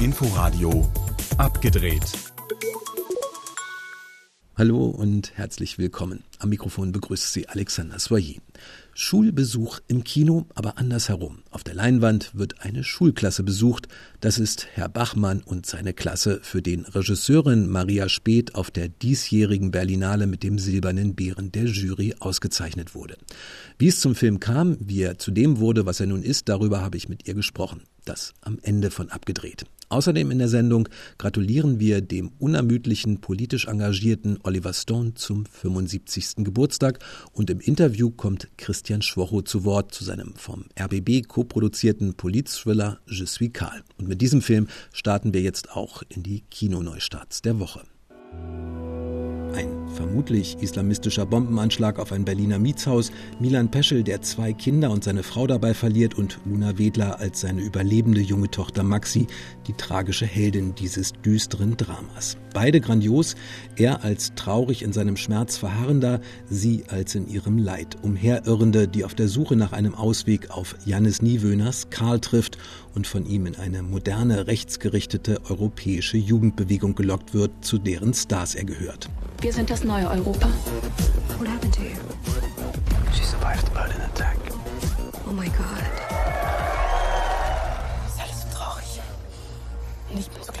Inforadio abgedreht. Hallo und herzlich willkommen. Am Mikrofon begrüßt Sie Alexander Soyer. Schulbesuch im Kino, aber andersherum. Auf der Leinwand wird eine Schulklasse besucht. Das ist Herr Bachmann und seine Klasse, für den Regisseurin Maria Speth auf der diesjährigen Berlinale mit dem Silbernen Bären der Jury ausgezeichnet wurde. Wie es zum Film kam, wie er zu dem wurde, was er nun ist, darüber habe ich mit ihr gesprochen. Das am Ende von abgedreht. Außerdem in der Sendung gratulieren wir dem unermüdlichen, politisch engagierten Oliver Stone zum 75. Geburtstag und im Interview kommt Christian Schwocho zu Wort zu seinem vom RBB koproduzierten Polit-Thriller Je suis Karl. Und mit diesem Film starten wir jetzt auch in die Kinoneustarts der Woche. Ein vermutlich islamistischer Bombenanschlag auf ein Berliner Mietshaus, Milan Peschel, der zwei Kinder und seine Frau dabei verliert und Luna Wedler als seine überlebende junge Tochter Maxi, die tragische Heldin dieses düsteren Dramas. Beide grandios, er als traurig in seinem Schmerz verharrender, sie als in ihrem Leid umherirrende, die auf der Suche nach einem Ausweg auf Jannis Niewöhners Karl trifft und von ihm in eine moderne, rechtsgerichtete europäische Jugendbewegung gelockt wird, zu deren Stars er gehört. Wir sind das neue Europa. What happened to you? She survived the Berlin attack. Oh my god. Ist alles so traurig. Nicht mehr so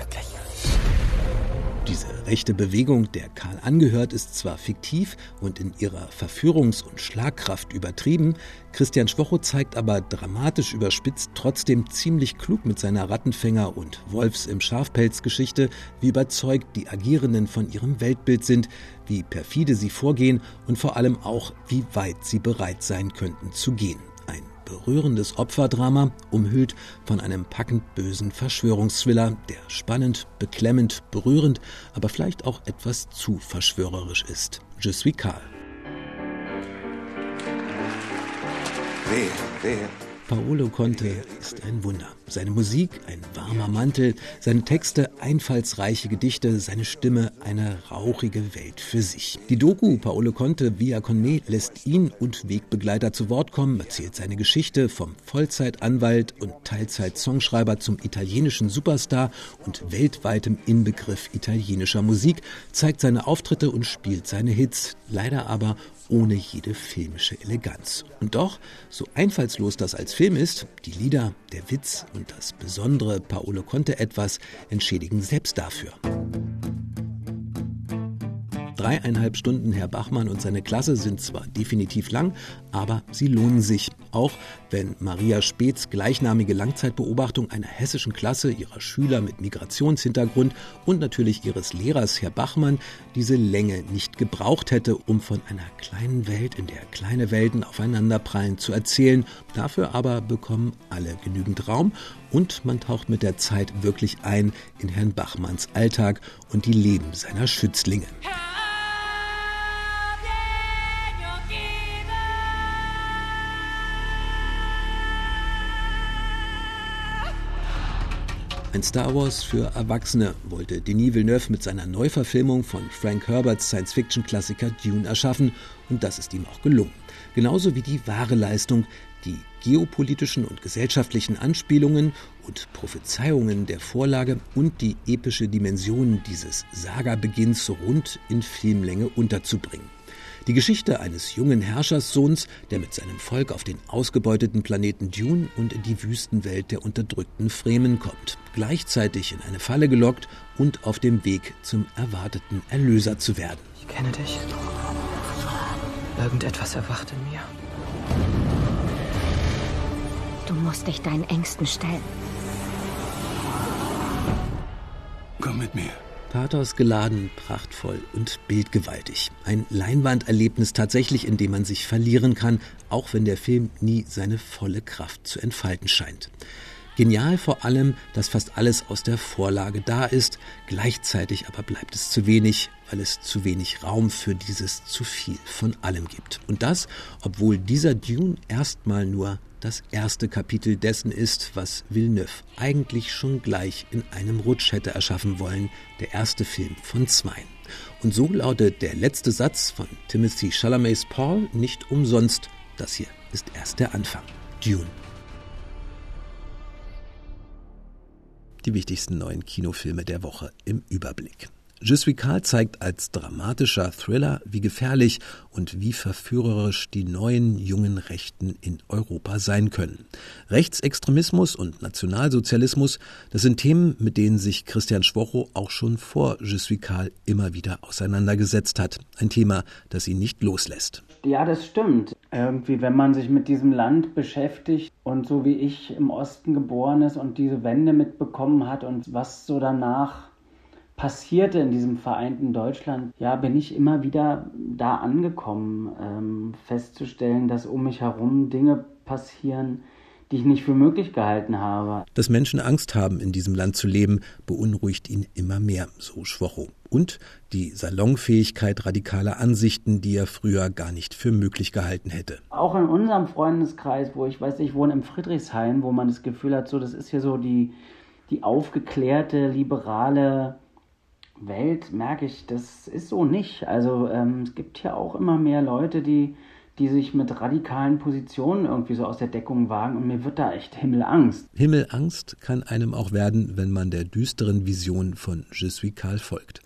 rechte Bewegung, der Karl angehört, ist zwar fiktiv und in ihrer Verführungs- und Schlagkraft übertrieben, Christian Schwocho zeigt aber dramatisch überspitzt trotzdem ziemlich klug mit seiner Rattenfänger- und Wolfs im Schafpelz-Geschichte, wie überzeugt die Agierenden von ihrem Weltbild sind, wie perfide sie vorgehen und vor allem auch, wie weit sie bereit sein könnten zu gehen berührendes Opferdrama, umhüllt von einem packend bösen Verschwörungsthriller, der spannend, beklemmend, berührend, aber vielleicht auch etwas zu verschwörerisch ist. Je suis Karl. Wehe, wehe. Paolo Conte ist ein Wunder. Seine Musik ein warmer Mantel, seine Texte einfallsreiche Gedichte, seine Stimme eine rauchige Welt für sich. Die Doku Paolo Conte via Conme lässt ihn und Wegbegleiter zu Wort kommen, erzählt seine Geschichte vom Vollzeitanwalt und Teilzeit-Songschreiber zum italienischen Superstar und weltweitem Inbegriff italienischer Musik, zeigt seine Auftritte und spielt seine Hits, leider aber ohne jede filmische Eleganz. Und doch, so einfallslos das als Film ist, die Lieder, der Witz und das besondere Paolo Conte etwas entschädigen selbst dafür. Dreieinhalb Stunden Herr Bachmann und seine Klasse sind zwar definitiv lang, aber sie lohnen sich. Auch wenn Maria Speths gleichnamige Langzeitbeobachtung einer hessischen Klasse, ihrer Schüler mit Migrationshintergrund und natürlich ihres Lehrers Herr Bachmann diese Länge nicht gebraucht hätte, um von einer kleinen Welt, in der kleine Welten aufeinanderprallen, zu erzählen. Dafür aber bekommen alle genügend Raum und man taucht mit der Zeit wirklich ein in Herrn Bachmanns Alltag und die Leben seiner Schützlinge. Ein Star Wars für Erwachsene wollte Denis Villeneuve mit seiner Neuverfilmung von Frank Herberts Science-Fiction-Klassiker Dune erschaffen und das ist ihm auch gelungen. Genauso wie die wahre Leistung, die geopolitischen und gesellschaftlichen Anspielungen und Prophezeiungen der Vorlage und die epische Dimension dieses Saga-Beginns rund in Filmlänge unterzubringen. Die Geschichte eines jungen Herrscherssohns, der mit seinem Volk auf den ausgebeuteten Planeten Dune und in die Wüstenwelt der unterdrückten Fremen kommt, gleichzeitig in eine Falle gelockt und auf dem Weg zum erwarteten Erlöser zu werden. Ich kenne dich. Irgendetwas erwacht in mir. Du musst dich deinen Ängsten stellen. Komm mit mir. Pathos geladen, prachtvoll und bildgewaltig. Ein Leinwanderlebnis tatsächlich, in dem man sich verlieren kann, auch wenn der Film nie seine volle Kraft zu entfalten scheint. Genial vor allem, dass fast alles aus der Vorlage da ist, gleichzeitig aber bleibt es zu wenig, weil es zu wenig Raum für dieses zu viel von allem gibt. Und das, obwohl dieser Dune erstmal nur das erste Kapitel dessen ist, was Villeneuve eigentlich schon gleich in einem Rutsch hätte erschaffen wollen, der erste Film von zwei. Und so lautet der letzte Satz von Timothy Chalamets Paul nicht umsonst, das hier ist erst der Anfang. Dune. Die wichtigsten neuen Kinofilme der Woche im Überblick. Je suis Karl zeigt als dramatischer Thriller, wie gefährlich und wie verführerisch die neuen jungen Rechten in Europa sein können. Rechtsextremismus und Nationalsozialismus, das sind Themen, mit denen sich Christian Schwocho auch schon vor Je suis Karl immer wieder auseinandergesetzt hat. Ein Thema, das ihn nicht loslässt. Ja, das stimmt. Irgendwie, wenn man sich mit diesem Land beschäftigt und so wie ich im Osten geboren ist und diese Wende mitbekommen hat und was so danach passierte in diesem vereinten Deutschland, ja, bin ich immer wieder da angekommen, ähm, festzustellen, dass um mich herum Dinge passieren, die ich nicht für möglich gehalten habe. Dass Menschen Angst haben, in diesem Land zu leben, beunruhigt ihn immer mehr, so Schwocho. Und die Salonfähigkeit radikaler Ansichten, die er früher gar nicht für möglich gehalten hätte. Auch in unserem Freundeskreis, wo ich weiß, ich wohne im Friedrichshain, wo man das Gefühl hat, so das ist hier so die, die aufgeklärte, liberale Welt merke ich, das ist so nicht. Also ähm, es gibt ja auch immer mehr Leute, die, die sich mit radikalen Positionen irgendwie so aus der Deckung wagen und mir wird da echt Himmelangst. Himmelangst kann einem auch werden, wenn man der düsteren Vision von Je suis Karl folgt.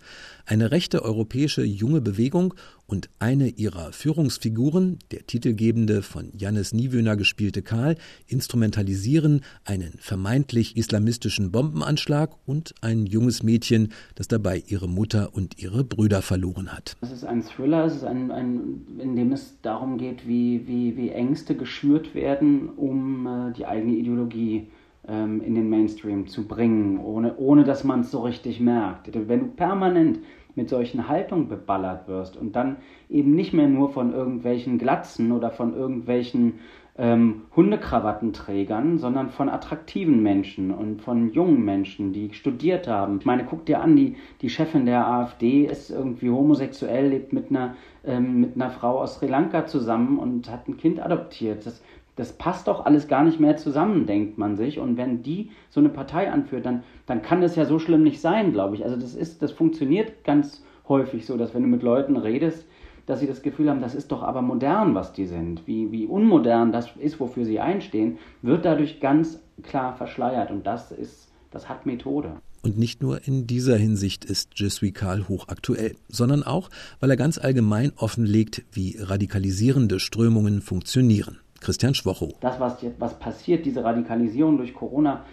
Eine rechte europäische junge Bewegung und eine ihrer Führungsfiguren, der titelgebende von Jannis Niewöhner gespielte Karl, instrumentalisieren einen vermeintlich islamistischen Bombenanschlag und ein junges Mädchen, das dabei ihre Mutter und ihre Brüder verloren hat. Es ist ein Thriller, es ist ein, ein, in dem es darum geht, wie, wie, wie Ängste geschürt werden, um äh, die eigene Ideologie ähm, in den Mainstream zu bringen, ohne, ohne dass man es so richtig merkt. Wenn du permanent mit solchen Haltungen beballert wirst und dann eben nicht mehr nur von irgendwelchen Glatzen oder von irgendwelchen ähm, Hundekrawattenträgern, sondern von attraktiven Menschen und von jungen Menschen, die studiert haben. Ich meine, guck dir an, die, die Chefin der AfD ist irgendwie homosexuell, lebt mit einer, ähm, mit einer Frau aus Sri Lanka zusammen und hat ein Kind adoptiert. Das, das passt doch alles gar nicht mehr zusammen, denkt man sich. Und wenn die so eine Partei anführt, dann, dann kann das ja so schlimm nicht sein, glaube ich. Also das ist, das funktioniert ganz häufig so, dass wenn du mit Leuten redest, dass sie das Gefühl haben, das ist doch aber modern, was die sind. Wie, wie unmodern das ist, wofür sie einstehen, wird dadurch ganz klar verschleiert. Und das ist, das hat Methode. Und nicht nur in dieser Hinsicht ist Je suis Karl hochaktuell, sondern auch, weil er ganz allgemein offenlegt, wie radikalisierende Strömungen funktionieren. Christian Schwocho. Das, was, jetzt, was passiert, diese Radikalisierung durch Corona,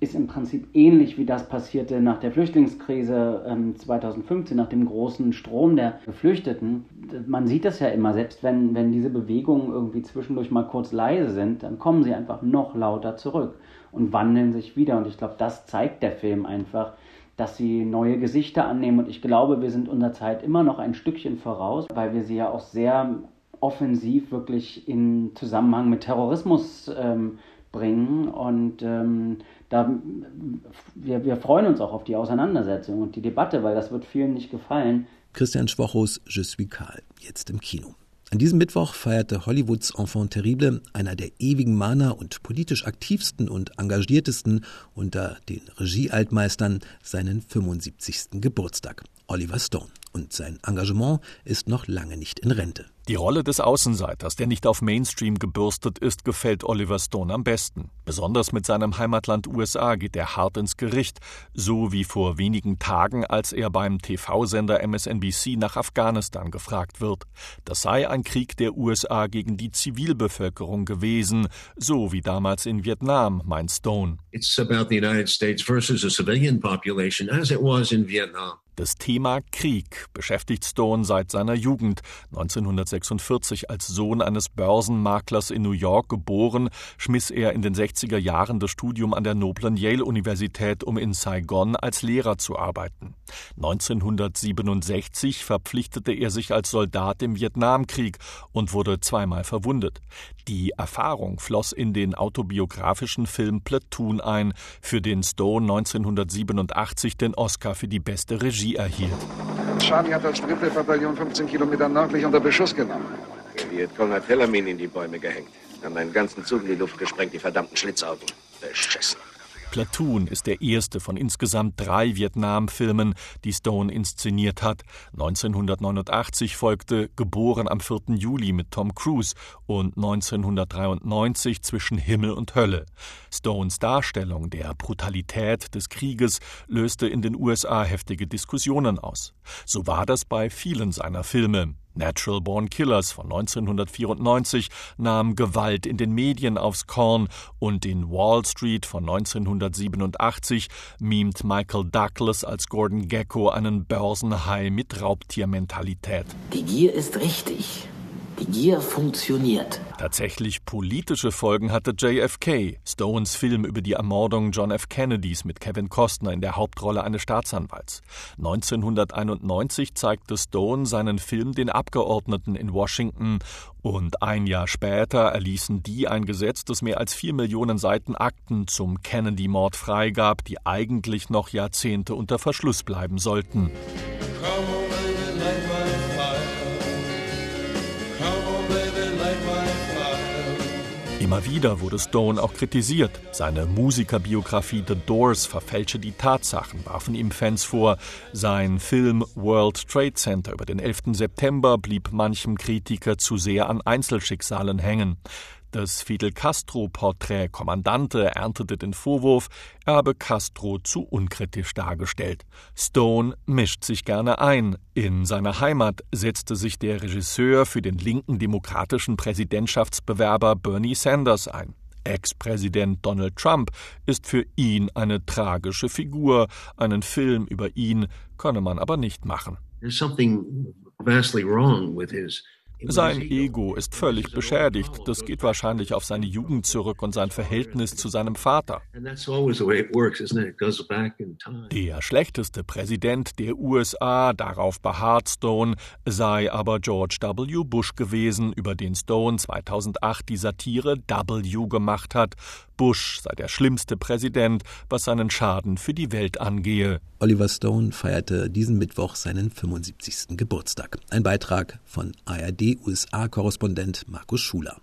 ist im Prinzip ähnlich wie das passierte nach der Flüchtlingskrise ähm, 2015, nach dem großen Strom der Geflüchteten. Man sieht das ja immer, selbst wenn, wenn diese Bewegungen irgendwie zwischendurch mal kurz leise sind, dann kommen sie einfach noch lauter zurück und wandeln sich wieder. Und ich glaube, das zeigt der Film einfach, dass sie neue Gesichter annehmen. Und ich glaube, wir sind unserer Zeit immer noch ein Stückchen voraus, weil wir sie ja auch sehr offensiv wirklich in Zusammenhang mit Terrorismus ähm, bringen. Und ähm, da, wir, wir freuen uns auch auf die Auseinandersetzung und die Debatte, weil das wird vielen nicht gefallen. Christian Schwochos Je suis Karl, jetzt im Kino. An diesem Mittwoch feierte Hollywoods Enfant terrible, einer der ewigen Mahner und politisch aktivsten und engagiertesten unter den Regiealtmeistern, seinen 75. Geburtstag. Oliver Stone. Und sein Engagement ist noch lange nicht in Rente. Die Rolle des Außenseiters, der nicht auf Mainstream gebürstet ist, gefällt Oliver Stone am besten. Besonders mit seinem Heimatland USA geht er hart ins Gericht, so wie vor wenigen Tagen, als er beim TV-Sender MSNBC nach Afghanistan gefragt wird. Das sei ein Krieg der USA gegen die Zivilbevölkerung gewesen, so wie damals in Vietnam, meint Stone. It's about the United States versus a civilian population as it was in Vietnam. Das Thema Krieg beschäftigt Stone seit seiner Jugend. 1946 als Sohn eines Börsenmaklers in New York geboren, schmiss er in den 60er Jahren das Studium an der noblen Yale-Universität, um in Saigon als Lehrer zu arbeiten. 1967 verpflichtete er sich als Soldat im Vietnamkrieg und wurde zweimal verwundet. Die Erfahrung floss in den autobiografischen Film Platoon ein, für den Stone 1987 den Oscar für die beste Regie erhielt. Charlie hat als dritte Bataillon 15 Kilometer nördlich unter Beschuss genommen. Der Vietcong hat Tellermin in die Bäume gehängt. Haben einen ganzen Zug in die Luft gesprengt, die verdammten Schlitzaugen. Beschissen. Platoon ist der erste von insgesamt drei Vietnam-Filmen, die Stone inszeniert hat. 1989 folgte Geboren am 4. Juli mit Tom Cruise und 1993 Zwischen Himmel und Hölle. Stones Darstellung der Brutalität des Krieges löste in den USA heftige Diskussionen aus. So war das bei vielen seiner Filme. Natural Born Killers von 1994 nahm Gewalt in den Medien aufs Korn und in Wall Street von 1987 mimt Michael Douglas als Gordon Gecko einen Börsenhai mit Raubtiermentalität. Die Gier ist richtig. Die Gier funktioniert. Tatsächlich politische Folgen hatte JFK, Stones Film über die Ermordung John F. Kennedys mit Kevin Costner in der Hauptrolle eines Staatsanwalts. 1991 zeigte Stone seinen Film den Abgeordneten in Washington und ein Jahr später erließen die ein Gesetz, das mehr als vier Millionen Seiten Akten zum Kennedy-Mord freigab, die eigentlich noch Jahrzehnte unter Verschluss bleiben sollten. Immer wieder wurde Stone auch kritisiert. Seine Musikerbiografie The Doors verfälsche die Tatsachen, warfen ihm Fans vor. Sein Film World Trade Center über den 11. September blieb manchem Kritiker zu sehr an Einzelschicksalen hängen. Das Fidel Castro-Porträt Kommandante erntete den Vorwurf, er habe Castro zu unkritisch dargestellt. Stone mischt sich gerne ein. In seiner Heimat setzte sich der Regisseur für den linken demokratischen Präsidentschaftsbewerber Bernie Sanders ein. Ex-Präsident Donald Trump ist für ihn eine tragische Figur. Einen Film über ihn könne man aber nicht machen. There's something vastly wrong with his sein Ego ist völlig beschädigt. Das geht wahrscheinlich auf seine Jugend zurück und sein Verhältnis zu seinem Vater. Der schlechteste Präsident der USA, darauf beharrt Stone, sei aber George W. Bush gewesen, über den Stone 2008 die Satire W gemacht hat. Bush sei der schlimmste Präsident, was seinen Schaden für die Welt angehe. Oliver Stone feierte diesen Mittwoch seinen 75. Geburtstag. Ein Beitrag von ARD-USA-Korrespondent Markus Schuler.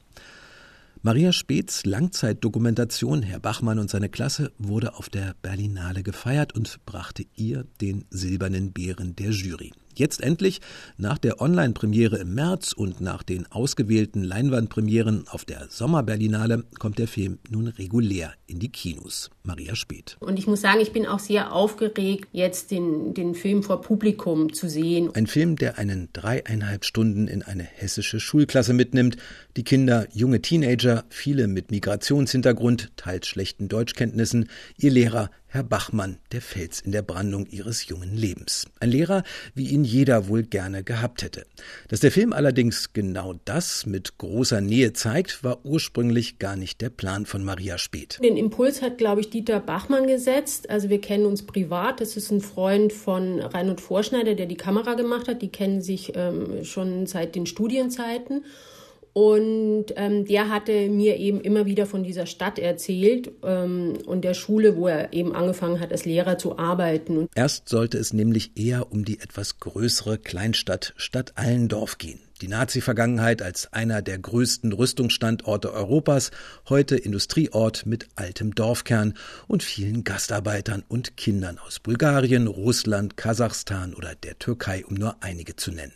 Maria Speths Langzeitdokumentation Herr Bachmann und seine Klasse wurde auf der Berlinale gefeiert und brachte ihr den silbernen Bären der Jury. Jetzt endlich, nach der Online-Premiere im März und nach den ausgewählten Leinwandpremieren auf der Sommerberlinale, kommt der Film nun regulär in die Kinos. Maria Speth. Und ich muss sagen, ich bin auch sehr aufgeregt, jetzt den, den Film vor Publikum zu sehen. Ein Film, der einen dreieinhalb Stunden in eine hessische Schulklasse mitnimmt. Die Kinder, junge Teenager, viele mit Migrationshintergrund, teils schlechten Deutschkenntnissen, ihr Lehrer Herr Bachmann, der Fels in der Brandung ihres jungen Lebens. Ein Lehrer, wie ihn jeder wohl gerne gehabt hätte. Dass der Film allerdings genau das mit großer Nähe zeigt, war ursprünglich gar nicht der Plan von Maria Speth. Den Impuls hat, glaube ich, Dieter Bachmann gesetzt. Also wir kennen uns privat. Das ist ein Freund von Reinhold Vorschneider, der die Kamera gemacht hat. Die kennen sich ähm, schon seit den Studienzeiten. Und ähm, der hatte mir eben immer wieder von dieser Stadt erzählt ähm, und der Schule, wo er eben angefangen hat, als Lehrer zu arbeiten. Erst sollte es nämlich eher um die etwas größere Kleinstadt Stadt Allendorf gehen. Die Nazi-Vergangenheit als einer der größten Rüstungsstandorte Europas, heute Industrieort mit altem Dorfkern und vielen Gastarbeitern und Kindern aus Bulgarien, Russland, Kasachstan oder der Türkei, um nur einige zu nennen.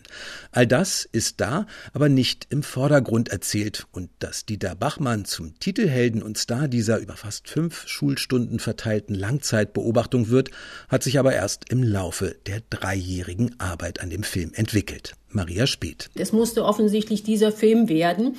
All das ist da, aber nicht im Vordergrund erzählt und dass Dieter Bachmann zum Titelhelden und Star dieser über fast fünf Schulstunden verteilten Langzeitbeobachtung wird, hat sich aber erst im Laufe der dreijährigen Arbeit an dem Film entwickelt. Maria Speth. Es musste offensichtlich dieser Film werden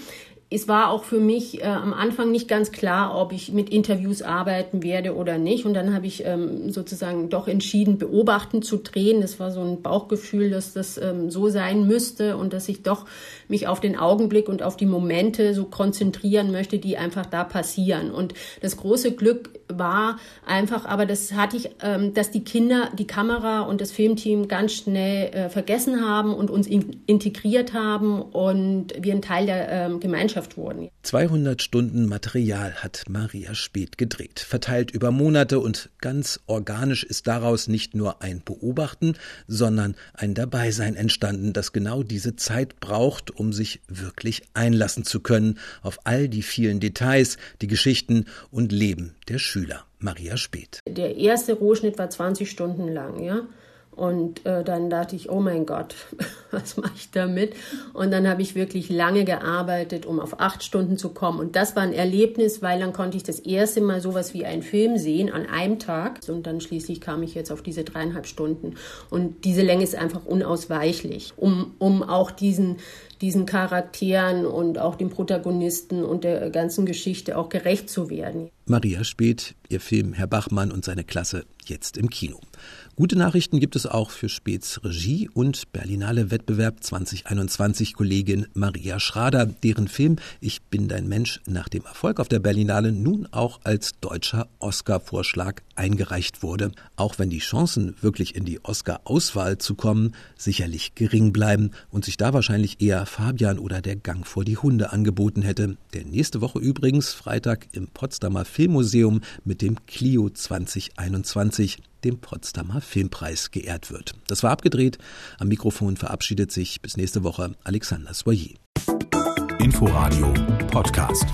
es war auch für mich äh, am Anfang nicht ganz klar, ob ich mit Interviews arbeiten werde oder nicht. Und dann habe ich ähm, sozusagen doch entschieden, beobachten zu drehen. Das war so ein Bauchgefühl, dass das ähm, so sein müsste und dass ich doch mich auf den Augenblick und auf die Momente so konzentrieren möchte, die einfach da passieren. Und das große Glück war einfach, aber das hatte ich, ähm, dass die Kinder die Kamera und das Filmteam ganz schnell äh, vergessen haben und uns in integriert haben und wir ein Teil der ähm, Gemeinschaft Gemeinschaft wurden. 200 Stunden Material hat Maria Speth gedreht, verteilt über Monate und ganz organisch ist daraus nicht nur ein Beobachten, sondern ein Dabeisein entstanden, das genau diese Zeit braucht, um sich wirklich einlassen zu können auf all die vielen Details, die Geschichten und Leben der Schüler. Maria Speth. Der erste Rohschnitt war 20 Stunden lang, ja. Und äh, dann dachte ich, oh mein Gott, was mache ich damit? Und dann habe ich wirklich lange gearbeitet, um auf acht Stunden zu kommen. Und das war ein Erlebnis, weil dann konnte ich das erste Mal sowas wie einen Film sehen an einem Tag. Und dann schließlich kam ich jetzt auf diese dreieinhalb Stunden. Und diese Länge ist einfach unausweichlich, um, um auch diesen, diesen Charakteren und auch dem Protagonisten und der ganzen Geschichte auch gerecht zu werden. Maria Speth, ihr Film Herr Bachmann und seine Klasse jetzt im Kino. Gute Nachrichten gibt es auch für Späts Regie und Berlinale Wettbewerb 2021 Kollegin Maria Schrader, deren Film Ich bin dein Mensch nach dem Erfolg auf der Berlinale nun auch als deutscher Oscar-Vorschlag eingereicht wurde. Auch wenn die Chancen, wirklich in die Oscar-Auswahl zu kommen, sicherlich gering bleiben und sich da wahrscheinlich eher Fabian oder der Gang vor die Hunde angeboten hätte, der nächste Woche übrigens Freitag im Potsdamer Filmmuseum mit dem Clio 2021 dem Potsdamer Filmpreis geehrt wird. Das war abgedreht. Am Mikrofon verabschiedet sich bis nächste Woche Alexander Soyer. Inforadio Podcast.